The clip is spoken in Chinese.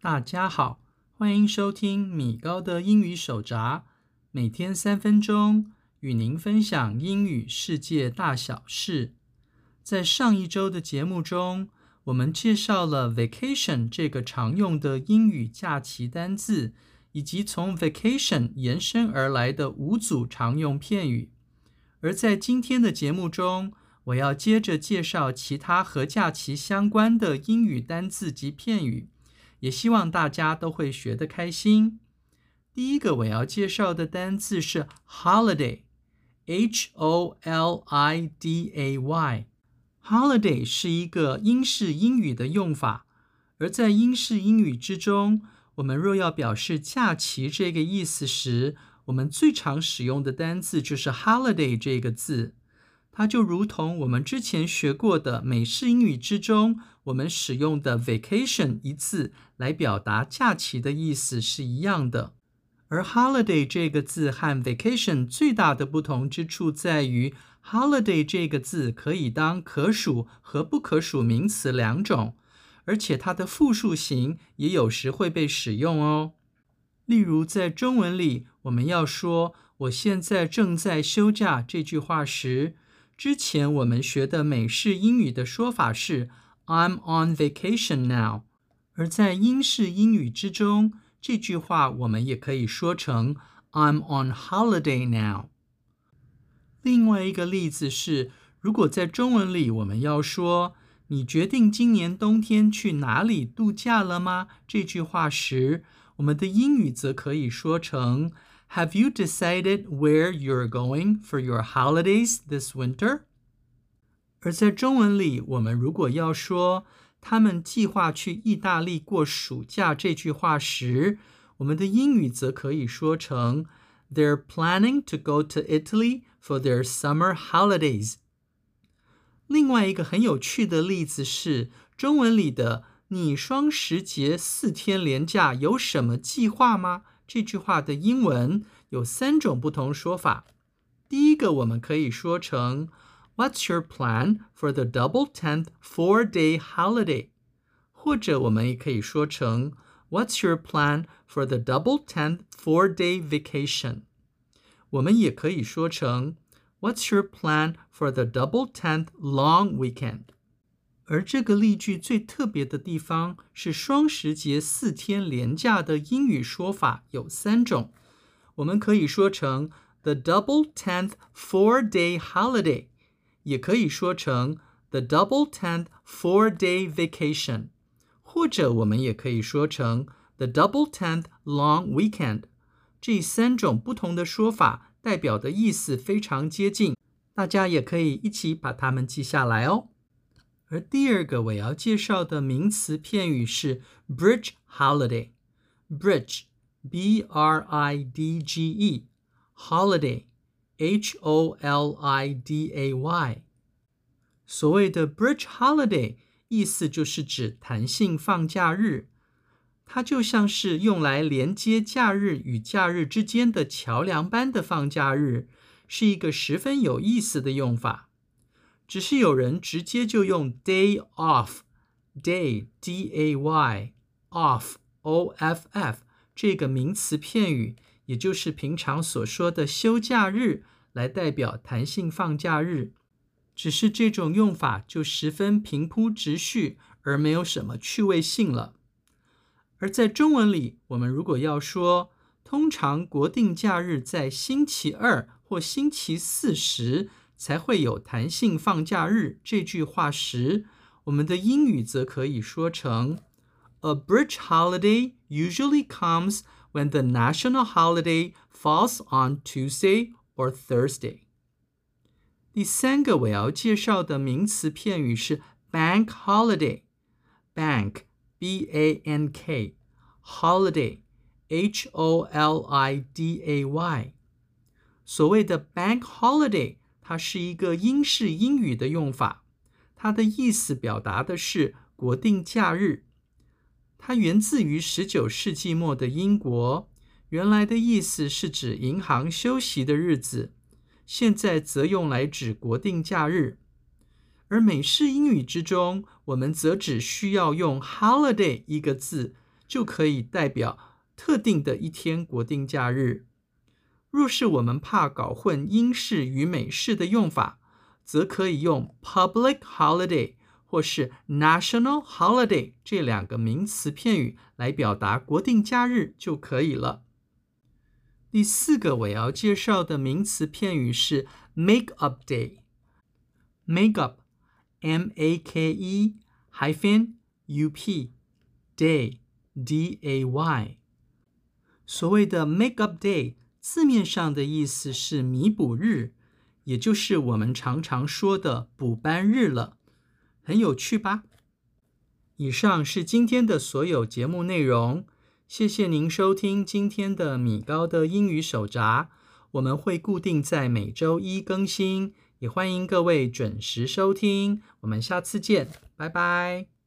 大家好，欢迎收听米高的英语手札，每天三分钟，与您分享英语世界大小事。在上一周的节目中，我们介绍了 vacation 这个常用的英语假期单字，以及从 vacation 延伸而来的五组常用片语。而在今天的节目中，我要接着介绍其他和假期相关的英语单字及片语，也希望大家都会学得开心。第一个我要介绍的单字是 holiday，H-O-L-I-D-A-Y。Holiday 是一个英式英语的用法，而在英式英语之中，我们若要表示假期这个意思时，我们最常使用的单字就是 holiday 这个字。它就如同我们之前学过的美式英语之中，我们使用的 vacation 一字来表达假期的意思是一样的。而 holiday 这个字和 vacation 最大的不同之处在于，Holiday 这个字可以当可数和不可数名词两种，而且它的复数形也有时会被使用哦。例如，在中文里，我们要说“我现在正在休假”这句话时，之前我们学的美式英语的说法是 “I'm on vacation now”，而在英式英语之中，这句话我们也可以说成 “I'm on holiday now”。另外一个例子是，如果在中文里我们要说“你决定今年冬天去哪里度假了吗？”这句话时，我们的英语则可以说成 “Have you decided where you're going for your holidays this winter？” 而在中文里，我们如果要说“他们计划去意大利过暑假”这句话时，我们的英语则可以说成 “They're planning to go to Italy。” For their summer holidays。另外一个很有趣的例子是，中文里的“你双十节四天连假有什么计划吗？” 这句话的英文有三种不同说法。第一个，我们可以说成 “What's your plan for the double tenth four-day holiday？” 或者我们也可以说成 “What's your plan for the double tenth four-day vacation？” 我们也可以说成 "What's your plan for the double tenth long weekend?" 而这个例句最特别的地方是双十节四天连假的英语说法有三种。我们可以说成 "The double tenth four-day holiday"，也可以说成 "The double tenth four-day vacation"，或者我们也可以说成 "The double tenth long weekend"。这三种不同的说法代表的意思非常接近，大家也可以一起把它们记下来哦。而第二个我要介绍的名词片语是 bridge holiday，bridge，b-r-i-d-g-e，holiday，h-o-l-i-d-a-y。所谓的 bridge holiday，意思就是指弹性放假日。它就像是用来连接假日与假日之间的桥梁般的放假日，是一个十分有意思的用法。只是有人直接就用 day off，day D-A-Y off O-F-F 这个名词片语，也就是平常所说的休假日，来代表弹性放假日。只是这种用法就十分平铺直叙，而没有什么趣味性了。而在中文里，我们如果要说通常国定假日在星期二或星期四时才会有弹性放假日这句话时，我们的英语则可以说成 A bridge holiday usually comes when the national holiday falls on Tuesday or Thursday。第三个我要介绍的名词片语是 bank holiday，bank。B-A-N-K holiday H-O-L-I-D-A-Y。所谓的 bank holiday， 它是一个英式英语的用法，它的意思表达的是国定假日。它源自于十九世纪末的英国，原来的意思是指银行休息的日子，现在则用来指国定假日。而美式英语之中，我们则只需要用 holiday 一个字，就可以代表特定的一天国定假日。若是我们怕搞混英式与美式的用法，则可以用 public holiday 或是 national holiday 这两个名词片语来表达国定假日就可以了。第四个我要介绍的名词片语是 make up day。make up M A K E hyphen U P day D A Y。所谓的 make up day，字面上的意思是弥补日，也就是我们常常说的补班日了。很有趣吧？以上是今天的所有节目内容。谢谢您收听今天的米高的英语手札。我们会固定在每周一更新，也欢迎各位准时收听。我们下次见，拜拜。